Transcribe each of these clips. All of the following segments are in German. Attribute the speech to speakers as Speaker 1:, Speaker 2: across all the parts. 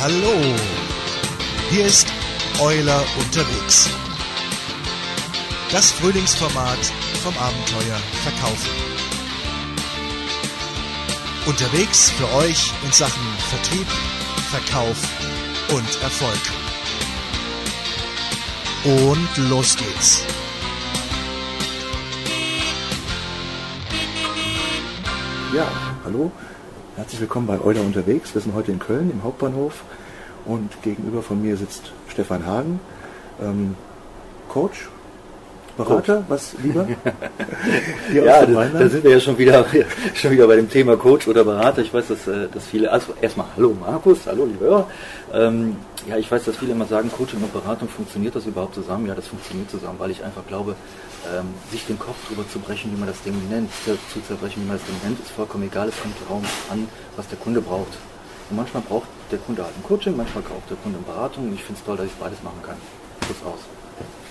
Speaker 1: Hallo, hier ist Euler unterwegs. Das Frühlingsformat vom Abenteuer Verkaufen. Unterwegs für euch in Sachen Vertrieb, Verkauf und Erfolg. Und los geht's.
Speaker 2: Ja, hallo, herzlich willkommen bei Euler unterwegs. Wir sind heute in Köln im Hauptbahnhof und gegenüber von mir sitzt Stefan Hagen, ähm, Coach, Berater, was lieber?
Speaker 3: Ja, da, da, sind wir ja schon wieder, schon wieder bei dem Thema Coach oder Berater. Ich weiß, dass, äh, dass viele, also erstmal hallo Markus, hallo liebe Hörer. Ähm, ja, ich weiß, dass viele immer sagen, Coaching und Beratung, funktioniert das überhaupt zusammen? Ja, das funktioniert zusammen, weil ich einfach glaube, ähm, sich den Kopf drüber zu brechen, wie man das Ding nennt, zu zerbrechen, wie man das Ding nennt, ist vollkommen egal. Es kommt darauf an, was der Kunde braucht. Und manchmal braucht der Kunde halt ein Coaching, manchmal braucht der Kunde eine Beratung und ich finde es toll, dass ich beides machen kann. Schluss aus.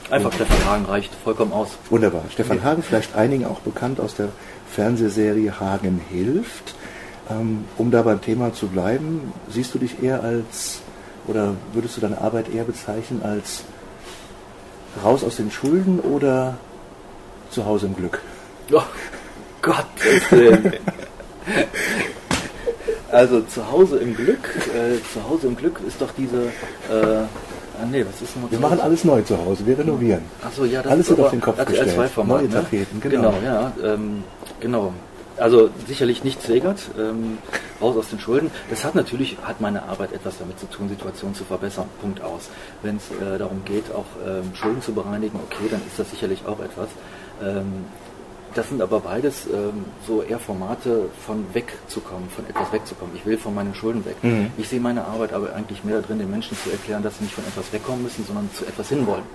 Speaker 3: Einfach Stefan Hagen reicht vollkommen aus.
Speaker 2: Wunderbar. Stefan Hagen, vielleicht einigen auch bekannt aus der Fernsehserie Hagen hilft. Ähm, um da beim Thema zu bleiben, siehst du dich eher als, oder würdest du deine Arbeit eher bezeichnen als raus aus den Schulden oder zu Hause im Glück?
Speaker 3: Oh Gott. also zu Hause im Glück, äh, zu Hause im Glück ist doch diese äh,
Speaker 2: Ah, nee, was ist Wir machen alles neu zu Hause, wir renovieren.
Speaker 3: Achso, ja, das
Speaker 2: alles wird auf den Kopf RTL gestellt.
Speaker 3: 2 Neue ne? Tapeten, genau. Genau, ja, ähm, genau. Also sicherlich nicht Segert, ähm, raus aus den Schulden. Das hat natürlich, hat meine Arbeit etwas damit zu tun, Situationen zu verbessern, Punkt aus. Wenn es äh, darum geht, auch ähm, Schulden zu bereinigen, okay, dann ist das sicherlich auch etwas. Ähm, das sind aber beides ähm, so eher Formate von wegzukommen, von etwas wegzukommen. Ich will von meinen Schulden weg. Mhm. Ich sehe meine Arbeit aber eigentlich mehr darin, den Menschen zu erklären, dass sie nicht von etwas wegkommen müssen, sondern zu etwas hinwollen.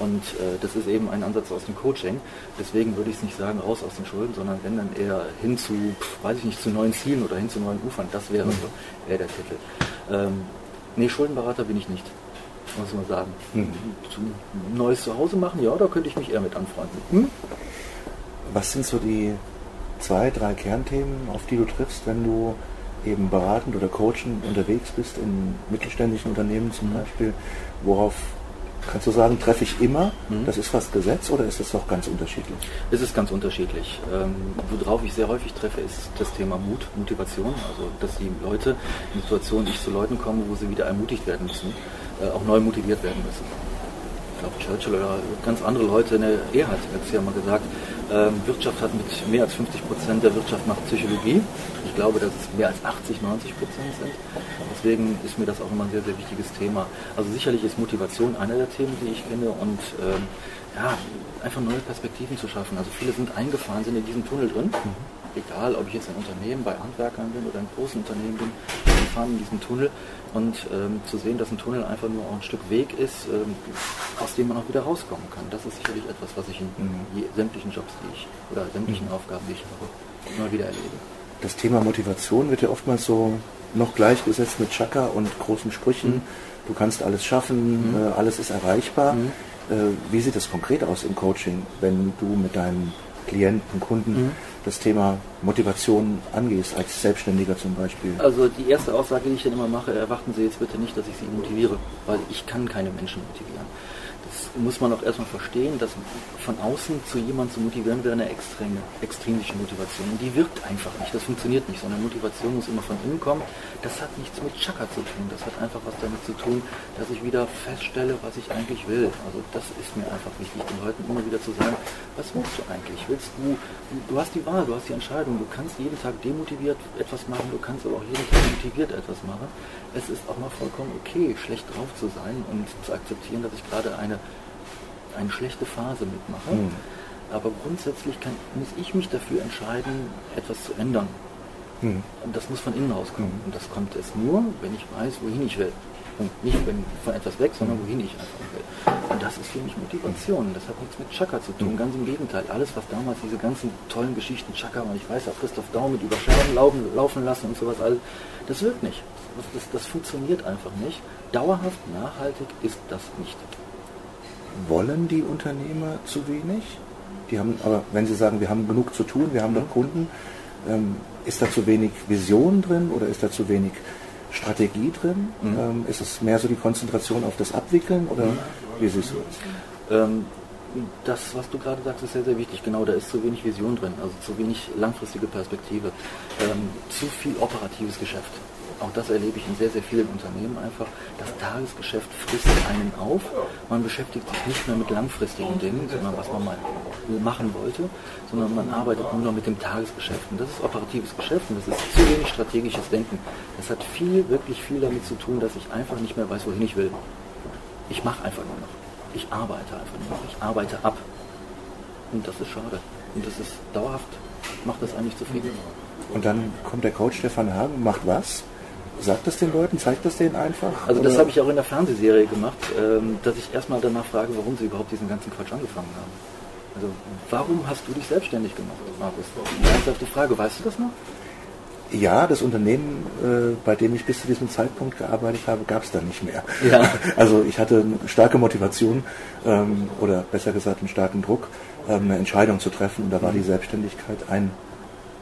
Speaker 3: Und äh, das ist eben ein Ansatz aus dem Coaching. Deswegen würde ich es nicht sagen, raus aus den Schulden, sondern wenn dann eher hin zu, pf, weiß ich nicht, zu neuen Zielen oder hin zu neuen Ufern. Das wäre mhm. so eher der Titel. Ähm, nee, Schuldenberater bin ich nicht muss man sagen. Mhm. Neues Zuhause machen, ja, da könnte ich mich eher mit anfreunden. Mhm.
Speaker 2: Was sind so die zwei, drei Kernthemen, auf die du triffst, wenn du eben beratend oder coachend unterwegs bist in mittelständischen Unternehmen zum mhm. Beispiel? Worauf kannst du sagen, treffe ich immer? Mhm. Das ist fast Gesetz oder ist es doch ganz unterschiedlich?
Speaker 3: Es ist ganz unterschiedlich. Ähm, worauf ich sehr häufig treffe, ist das Thema Mut, Motivation. Also, dass die Leute in Situationen, ich zu Leuten komme, wo sie wieder ermutigt werden müssen, äh, auch neu motiviert werden müssen glaube Churchill oder ganz andere Leute, ne, Erhard hat es ja mal gesagt, ähm, Wirtschaft hat mit mehr als 50 Prozent der Wirtschaft macht Psychologie. Ich glaube, dass es mehr als 80, 90 Prozent sind. Deswegen ist mir das auch immer ein sehr, sehr wichtiges Thema. Also sicherlich ist Motivation einer der Themen, die ich kenne und ähm, ja, einfach neue Perspektiven zu schaffen. Also viele sind eingefahren, sind in diesem Tunnel drin. Mhm egal ob ich jetzt ein Unternehmen bei Handwerkern bin oder ein großes Unternehmen bin, wir fahren in diesem Tunnel und ähm, zu sehen, dass ein Tunnel einfach nur auch ein Stück Weg ist, ähm, aus dem man auch wieder rauskommen kann. Das ist sicherlich etwas, was ich in mhm. sämtlichen Jobs, die ich oder sämtlichen mhm. Aufgaben, die ich habe, immer wieder erlebe.
Speaker 2: Das Thema Motivation wird ja oftmals so noch gleichgesetzt mit Chaka und großen Sprüchen. Mhm. Du kannst alles schaffen, mhm. äh, alles ist erreichbar. Mhm. Äh, wie sieht das konkret aus im Coaching, wenn du mit deinen Klienten, Kunden mhm. das Thema Motivation angehst, als Selbstständiger zum Beispiel?
Speaker 3: Also die erste Aussage, die ich dann immer mache, erwarten Sie jetzt bitte nicht, dass ich Sie motiviere, weil ich kann keine Menschen motivieren muss man auch erstmal verstehen, dass von außen zu jemandem zu motivieren wäre eine extreme, extrinsische Motivation. Und die wirkt einfach nicht, das funktioniert nicht, sondern Motivation muss immer von innen kommen. Das hat nichts mit Chakra zu tun, das hat einfach was damit zu tun, dass ich wieder feststelle, was ich eigentlich will. Also das ist mir einfach wichtig, den Leuten immer wieder zu sagen, was willst du eigentlich? Willst du, du hast die Wahl, du hast die Entscheidung, du kannst jeden Tag demotiviert etwas machen, du kannst aber auch jeden Tag motiviert etwas machen. Es ist auch mal vollkommen okay, schlecht drauf zu sein und zu akzeptieren, dass ich gerade eine eine schlechte Phase mitmache. Mhm. Aber grundsätzlich kann, muss ich mich dafür entscheiden, etwas zu ändern. Mhm. Und das muss von innen rauskommen. Mhm. Und das kommt es nur, wenn ich weiß, wohin ich will. Und nicht wenn, von etwas weg, sondern hm. wohin ich einfach will. Und das ist für mich Motivation. Das hat nichts mit Chaka zu tun. Hm. Ganz im Gegenteil. Alles, was damals diese ganzen tollen Geschichten Chaka und ich weiß auch Christoph Daum mit Überschaden laufen, laufen lassen und sowas, alles, das wirkt nicht. Das, das, das funktioniert einfach nicht. Dauerhaft, nachhaltig ist das nicht
Speaker 2: wollen die Unternehmer zu wenig? Die haben, aber wenn sie sagen, wir haben genug zu tun, wir haben doch Kunden, ähm, ist da zu wenig Vision drin oder ist da zu wenig Strategie drin? Mhm. Ähm, ist es mehr so die Konzentration auf das Abwickeln oder mhm. wie siehst du
Speaker 3: es? Ähm, das, was du gerade sagst, ist sehr, sehr wichtig. Genau, da ist zu wenig Vision drin, also zu wenig langfristige Perspektive, ähm, zu viel operatives Geschäft. Auch das erlebe ich in sehr, sehr vielen Unternehmen einfach. Das Tagesgeschäft frisst einen auf. Man beschäftigt sich nicht mehr mit langfristigen Dingen, sondern was man mal machen wollte, sondern man arbeitet nur noch mit dem Tagesgeschäft. Und das ist operatives Geschäft und das ist zu wenig strategisches Denken. Das hat viel, wirklich viel damit zu tun, dass ich einfach nicht mehr weiß, wohin ich will. Ich mache einfach nur noch. Ich arbeite einfach nur noch. Ich arbeite ab. Und das ist schade. Und das ist dauerhaft, macht das eigentlich zufrieden.
Speaker 2: Und dann kommt der Coach Stefan Hagen, macht was? Sagt das den Leuten, zeigt das denen einfach?
Speaker 3: Also das habe ich auch in der Fernsehserie gemacht, ähm, dass ich erstmal danach frage, warum sie überhaupt diesen ganzen Quatsch angefangen haben. Also warum hast du dich selbstständig gemacht, Markus? Ernsthafte Frage, weißt du das noch?
Speaker 2: Ja, das Unternehmen, äh, bei dem ich bis zu diesem Zeitpunkt gearbeitet habe, gab es dann nicht mehr. Ja. Also ich hatte eine starke Motivation ähm, oder besser gesagt einen starken Druck, ähm, eine Entscheidung zu treffen und da war die Selbstständigkeit ein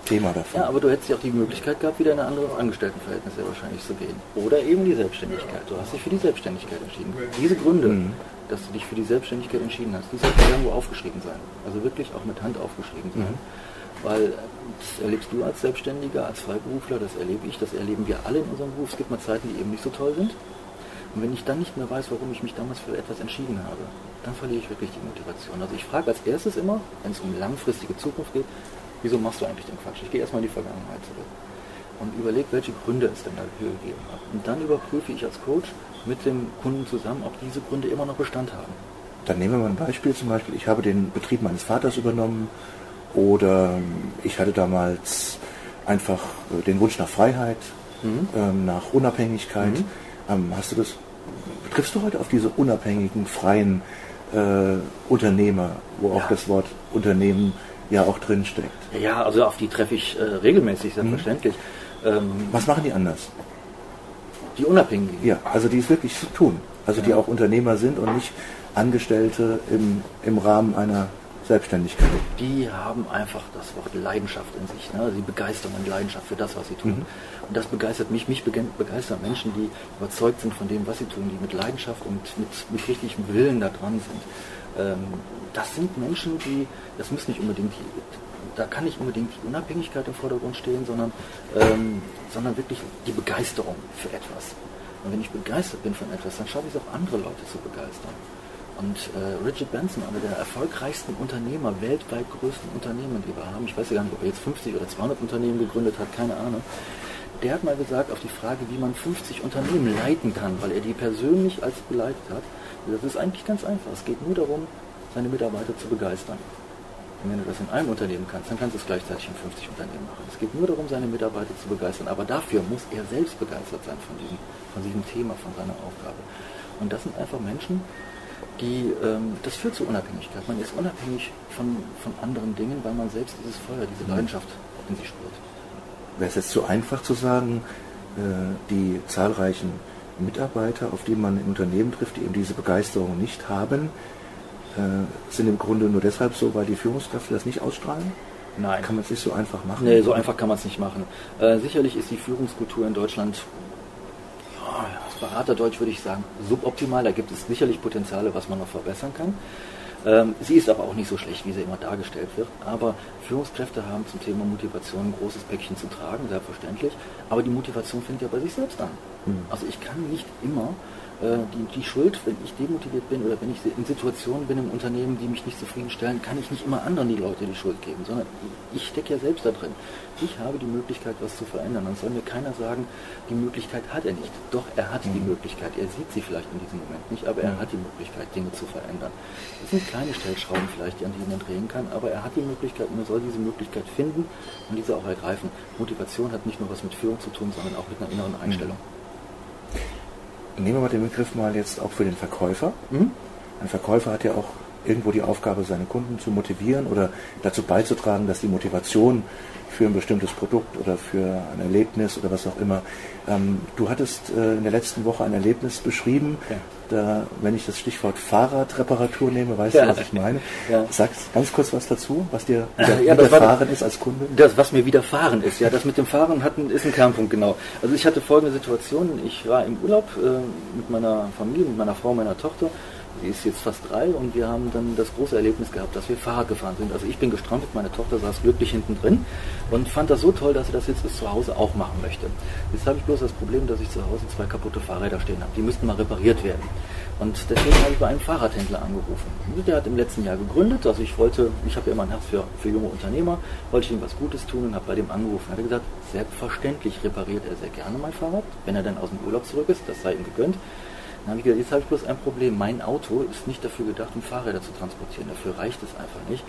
Speaker 2: Thema davon.
Speaker 3: Ja, aber du hättest ja auch die Möglichkeit gehabt, wieder in ein anderes Angestelltenverhältnis sehr wahrscheinlich zu gehen. Oder eben die Selbstständigkeit. Du hast dich für die Selbstständigkeit entschieden. Diese Gründe, mhm. dass du dich für die Selbstständigkeit entschieden hast, die sollten irgendwo aufgeschrieben sein. Also wirklich auch mit Hand aufgeschrieben sein. Mhm. Weil das erlebst du als Selbstständiger, als Freiberufler, das erlebe ich, das erleben wir alle in unserem Beruf. Es gibt mal Zeiten, die eben nicht so toll sind. Und wenn ich dann nicht mehr weiß, warum ich mich damals für etwas entschieden habe, dann verliere ich wirklich die Motivation. Also ich frage als erstes immer, wenn es um langfristige Zukunft geht, wieso machst du eigentlich den Quatsch? Ich gehe erstmal in die Vergangenheit zurück und überlege, welche Gründe es denn dafür gegeben hat. Und dann überprüfe ich als Coach mit dem Kunden zusammen, ob diese Gründe immer noch Bestand haben.
Speaker 2: Dann nehmen wir mal ein Beispiel, zum Beispiel, ich habe den Betrieb meines Vaters übernommen oder ich hatte damals einfach äh, den Wunsch nach Freiheit, mhm. ähm, nach Unabhängigkeit. Mhm. Ähm, hast du das, triffst du heute auf diese unabhängigen, freien äh, Unternehmer, wo ja. auch das Wort Unternehmen ja auch drinsteckt.
Speaker 3: Ja, also auf die treffe ich äh, regelmäßig, selbstverständlich.
Speaker 2: Mhm. Ähm, Was machen die anders?
Speaker 3: Die Unabhängigen?
Speaker 2: Ja, also die es wirklich tun. Also ja. die auch Unternehmer sind und nicht Angestellte im, im Rahmen einer Selbstständigkeit.
Speaker 3: Die haben einfach das Wort Leidenschaft in sich. Ne? Sie begeistern und Leidenschaft für das, was sie tun. Mhm. Und das begeistert mich. Mich begeistern Menschen, die überzeugt sind von dem, was sie tun, die mit Leidenschaft und mit, mit richtigem Willen da dran sind. Ähm, das sind Menschen, die, das muss nicht unbedingt, da kann nicht unbedingt die Unabhängigkeit im Vordergrund stehen, sondern, ähm, sondern wirklich die Begeisterung für etwas. Und wenn ich begeistert bin von etwas, dann schaffe ich es auch andere Leute zu begeistern. Und äh, Richard Benson, einer der erfolgreichsten Unternehmer, weltweit größten Unternehmen, die wir haben, ich weiß ja gar nicht, ob er jetzt 50 oder 200 Unternehmen gegründet hat, keine Ahnung, der hat mal gesagt, auf die Frage, wie man 50 Unternehmen leiten kann, weil er die persönlich als geleitet hat, das ist eigentlich ganz einfach. Es geht nur darum, seine Mitarbeiter zu begeistern. Und wenn du das in einem Unternehmen kannst, dann kannst du es gleichzeitig in 50 Unternehmen machen. Es geht nur darum, seine Mitarbeiter zu begeistern. Aber dafür muss er selbst begeistert sein von diesem, von diesem Thema, von seiner Aufgabe. Und das sind einfach Menschen, die, ähm, das führt zu Unabhängigkeit. Man ist unabhängig von, von anderen Dingen, weil man selbst dieses Feuer, diese mhm. Leidenschaft in sich spürt.
Speaker 2: Wäre es jetzt zu einfach zu sagen, äh, die zahlreichen Mitarbeiter, auf die man im Unternehmen trifft, die eben diese Begeisterung nicht haben, äh, sind im Grunde nur deshalb so, weil die Führungskräfte das nicht ausstrahlen?
Speaker 3: Nein.
Speaker 2: Kann man es nicht so einfach machen?
Speaker 3: Nee, so einfach kann man es nicht machen. Äh, sicherlich ist die Führungskultur in Deutschland, ja, das Beraterdeutsch würde ich sagen, suboptimal. Da gibt es sicherlich Potenziale, was man noch verbessern kann. Ähm, sie ist aber auch nicht so schlecht, wie sie immer dargestellt wird. Aber Führungskräfte haben zum Thema Motivation ein großes Päckchen zu tragen, selbstverständlich. Aber die Motivation fängt ja bei sich selbst an. Mhm. Also ich kann nicht immer die, die Schuld, wenn ich demotiviert bin oder wenn ich in Situationen bin im Unternehmen, die mich nicht zufriedenstellen, kann ich nicht immer anderen die Leute die Schuld geben, sondern ich stecke ja selbst da drin. Ich habe die Möglichkeit, was zu verändern. Dann soll mir keiner sagen, die Möglichkeit hat er nicht. Doch, er hat die mhm. Möglichkeit. Er sieht sie vielleicht in diesem Moment nicht, aber er mhm. hat die Möglichkeit, Dinge zu verändern. Das sind kleine Stellschrauben vielleicht, an die man drehen kann, aber er hat die Möglichkeit und er soll diese Möglichkeit finden und diese auch ergreifen. Motivation hat nicht nur was mit Führung zu tun, sondern auch mit einer inneren Einstellung. Mhm
Speaker 2: nehmen wir mal den Begriff mal jetzt auch für den Verkäufer. Mhm. Ein Verkäufer hat ja auch irgendwo die Aufgabe, seine Kunden zu motivieren oder dazu beizutragen, dass die Motivation für ein bestimmtes Produkt oder für ein Erlebnis oder was auch immer. Ähm, du hattest äh, in der letzten Woche ein Erlebnis beschrieben. Ja. Da, wenn ich das Stichwort Fahrradreparatur nehme, weißt ja. du, was ich meine? Ja. Sag ganz kurz was dazu, was dir wieder, ja, widerfahren ist als Kunde.
Speaker 3: Das, was mir widerfahren ist, ja, das mit dem Fahren hat, ist ein Kernpunkt, genau. Also ich hatte folgende Situation, ich war im Urlaub äh, mit meiner Familie, mit meiner Frau, meiner Tochter Sie ist jetzt fast drei und wir haben dann das große Erlebnis gehabt, dass wir Fahrrad gefahren sind. Also ich bin gestrampelt, meine Tochter saß glücklich hinten drin und fand das so toll, dass sie das jetzt bis zu Hause auch machen möchte. Jetzt habe ich bloß das Problem, dass ich zu Hause zwei kaputte Fahrräder stehen habe. Die müssten mal repariert werden. Und deswegen habe ich bei einem Fahrradhändler angerufen. Der hat im letzten Jahr gegründet. Also ich wollte, ich habe ja immer ein Herz für, für junge Unternehmer, wollte ich ihm was Gutes tun und habe bei dem angerufen. Er hat gesagt, selbstverständlich repariert er sehr gerne mein Fahrrad, wenn er dann aus dem Urlaub zurück ist, das sei ihm gegönnt. Habe ich gesagt, jetzt habe ich bloß ein Problem. Mein Auto ist nicht dafür gedacht, um Fahrräder zu transportieren. Dafür reicht es einfach nicht.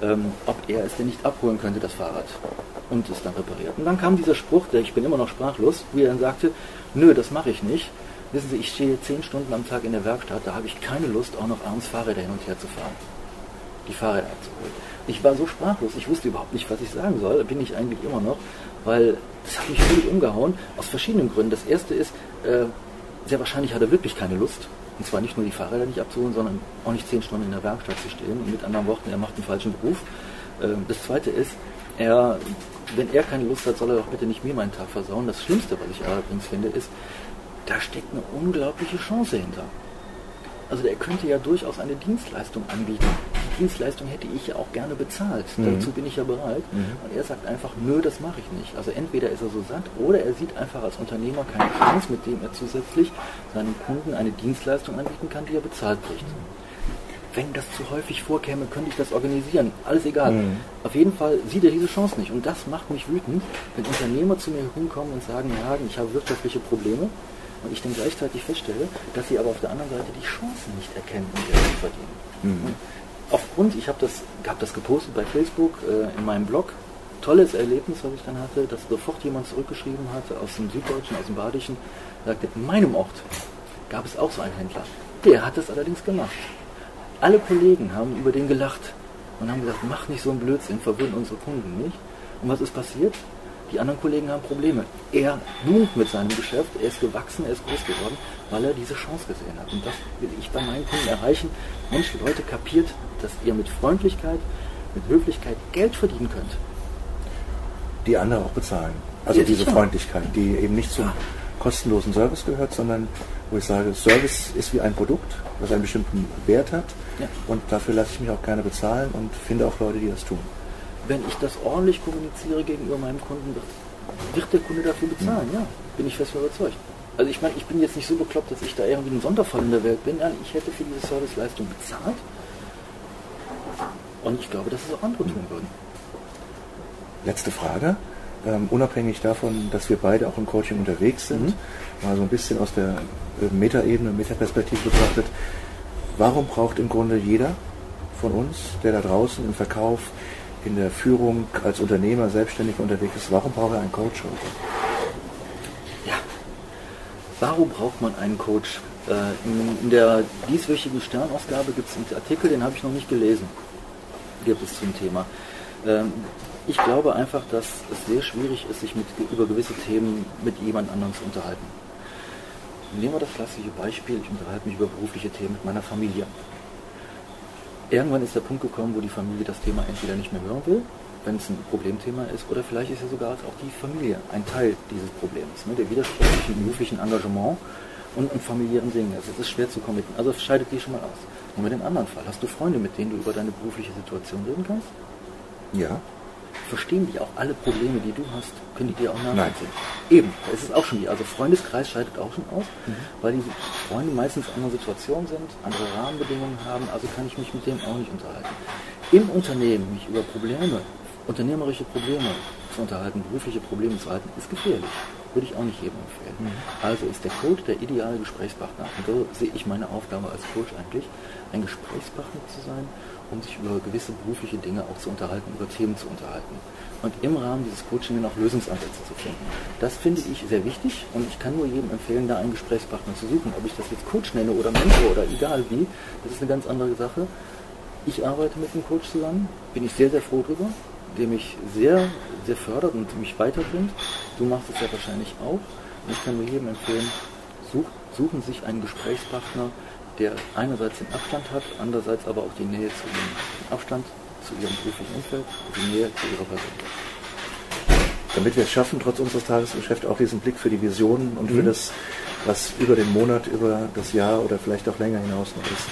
Speaker 3: Ähm, ob er es denn nicht abholen könnte, das Fahrrad, und es dann repariert. Und dann kam dieser Spruch, der ich bin immer noch sprachlos, wie er dann sagte, nö, das mache ich nicht. Wissen Sie, ich stehe zehn Stunden am Tag in der Werkstatt, da habe ich keine Lust, auch noch abends Fahrräder hin und her zu fahren. Die Fahrräder abzuholen. Ich war so sprachlos, ich wusste überhaupt nicht, was ich sagen soll, bin ich eigentlich immer noch, weil das hat mich völlig umgehauen, aus verschiedenen Gründen. Das erste ist, äh, sehr wahrscheinlich hat er wirklich keine Lust. Und zwar nicht nur die Fahrräder nicht abzuholen, sondern auch nicht zehn Stunden in der Werkstatt zu stehen. Und mit anderen Worten, er macht einen falschen Beruf. Ähm, das zweite ist, er, wenn er keine Lust hat, soll er doch bitte nicht mir meinen Tag versauen. Das Schlimmste, was ich allerdings finde, ist, da steckt eine unglaubliche Chance hinter. Also der könnte ja durchaus eine Dienstleistung anbieten. Die Dienstleistung hätte ich ja auch gerne bezahlt. Mhm. Dazu bin ich ja bereit. Mhm. Und er sagt einfach, nö, das mache ich nicht. Also entweder ist er so satt oder er sieht einfach als Unternehmer keine Chance, mit dem er zusätzlich seinem Kunden eine Dienstleistung anbieten kann, die er bezahlt kriegt. Wenn das zu häufig vorkäme, könnte ich das organisieren. Alles egal. Mhm. Auf jeden Fall sieht er diese Chance nicht. Und das macht mich wütend, wenn Unternehmer zu mir herumkommen und sagen, ja, ich habe wirtschaftliche Probleme und ich dann gleichzeitig feststelle, dass sie aber auf der anderen Seite die Chancen nicht erkennen, um Geld zu verdienen. Mhm. Aufgrund, ich habe das, hab das gepostet bei Facebook, äh, in meinem Blog, tolles Erlebnis, was ich dann hatte, dass sofort jemand zurückgeschrieben hatte aus dem Süddeutschen, aus dem Badischen, sagte, in meinem Ort gab es auch so einen Händler. Der hat das allerdings gemacht. Alle Kollegen haben über den gelacht und haben gesagt, mach nicht so einen Blödsinn, verwirren unsere Kunden nicht. Und was ist passiert? Die anderen Kollegen haben Probleme. Er boomt mit seinem Geschäft, er ist gewachsen, er ist groß geworden, weil er diese Chance gesehen hat. Und das will ich bei meinen Kunden erreichen. Mensch, Leute, kapiert, dass ihr mit Freundlichkeit, mit Höflichkeit Geld verdienen könnt.
Speaker 2: Die andere auch bezahlen. Also ja, diese sicher. Freundlichkeit, die eben nicht zum kostenlosen Service gehört, sondern wo ich sage, Service ist wie ein Produkt, das einen bestimmten Wert hat. Ja. Und dafür lasse ich mich auch gerne bezahlen und finde auch Leute, die das tun
Speaker 3: wenn ich das ordentlich kommuniziere gegenüber meinem Kunden, wird der Kunde dafür bezahlen. Ja, bin ich fest überzeugt. Also ich meine, ich bin jetzt nicht so bekloppt, dass ich da irgendwie ein Sonderfall in der Welt bin. Nein, ich hätte für diese Serviceleistung bezahlt. Und ich glaube, dass es auch andere tun würden.
Speaker 2: Letzte Frage. Ähm, unabhängig davon, dass wir beide auch im Coaching unterwegs sind, mhm. mal so ein bisschen aus der äh, Metaebene, Metaperspektive betrachtet, warum braucht im Grunde jeder von uns, der da draußen im Verkauf, in der Führung als Unternehmer selbstständig unterwegs ist, warum braucht er einen Coach heute?
Speaker 3: Ja, warum braucht man einen Coach? Äh, in, der dieswöchigen Sternausgabe gibt es einen Artikel, den habe ich noch nicht gelesen. Gibt es zum Thema. Ähm, ich glaube einfach, dass es sehr schwierig ist, sich mit, über gewisse Themen mit jemand anderem zu unterhalten. Nehmen wir das klassische Beispiel, ich unterhalte mich über berufliche Themen mit meiner Familie irgendwann ist der Punkt gekommen, wo die Familie das Thema entweder nicht mehr hören will, wenn es ein Problemthema ist, oder vielleicht ist ja sogar auch die Familie ein Teil dieses Problems. Ne? Der Widerspruch zwischen beruflichen Engagement und einem familiären Dingen. Also es ist schwer zu committen. Also scheidet die schon mal aus. Nehmen wir den anderen Fall. Hast du Freunde, mit denen du über deine berufliche Situation reden kannst?
Speaker 2: Ja
Speaker 3: verstehen die auch alle Probleme, die du hast, können die dir auch nachvollziehen. Eben, da ist es auch schon die. Also Freundeskreis scheidet auch schon aus, mhm. weil die Freunde meistens in einer Situation sind, andere Rahmenbedingungen haben, also kann ich mich mit denen auch nicht unterhalten. Im Unternehmen mich über Probleme, unternehmerische Probleme zu unterhalten, berufliche Probleme zu halten, ist gefährlich. Würde ich auch nicht jedem empfehlen. Mhm. Also ist der Coach der ideale Gesprächspartner. Und so sehe ich meine Aufgabe als Coach eigentlich, ein Gesprächspartner zu sein um sich über gewisse berufliche Dinge auch zu unterhalten, über Themen zu unterhalten. Und im Rahmen dieses Coaching auch Lösungsansätze zu finden. Das finde ich sehr wichtig und ich kann nur jedem empfehlen, da einen Gesprächspartner zu suchen. Ob ich das jetzt Coach nenne oder Mentor oder egal wie, das ist eine ganz andere Sache. Ich arbeite mit einem Coach zusammen, bin ich sehr, sehr froh drüber, der mich sehr, sehr fördert und mich weiterbringt. Du machst es ja wahrscheinlich auch. Und ich kann nur jedem empfehlen, such, suchen sich einen Gesprächspartner, der einerseits den Abstand hat, andererseits aber auch die Nähe zu ihrem Abstand zu ihrem beruflichen Umfeld, die Nähe zu ihrer Person.
Speaker 2: Damit wir es schaffen, trotz unseres Tagesgeschäfts auch diesen Blick für die Visionen und mhm. für das, was über den Monat, über das Jahr oder vielleicht auch länger hinaus noch ist.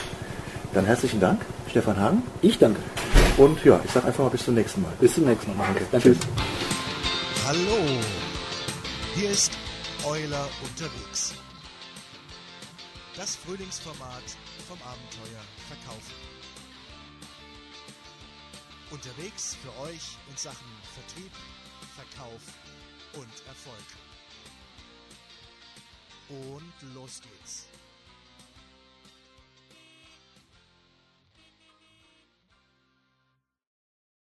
Speaker 2: Dann herzlichen Dank, Stefan Hahn.
Speaker 3: Ich danke.
Speaker 2: Und ja, ich sage einfach mal bis zum nächsten Mal.
Speaker 3: Bis zum nächsten Mal.
Speaker 2: Danke. Danke. Tschüss.
Speaker 1: Hallo, hier ist Euler unterwegs. Das Frühlingsformat vom Abenteuer Verkaufen. Unterwegs für euch in Sachen Vertrieb, Verkauf und Erfolg. Und los geht's.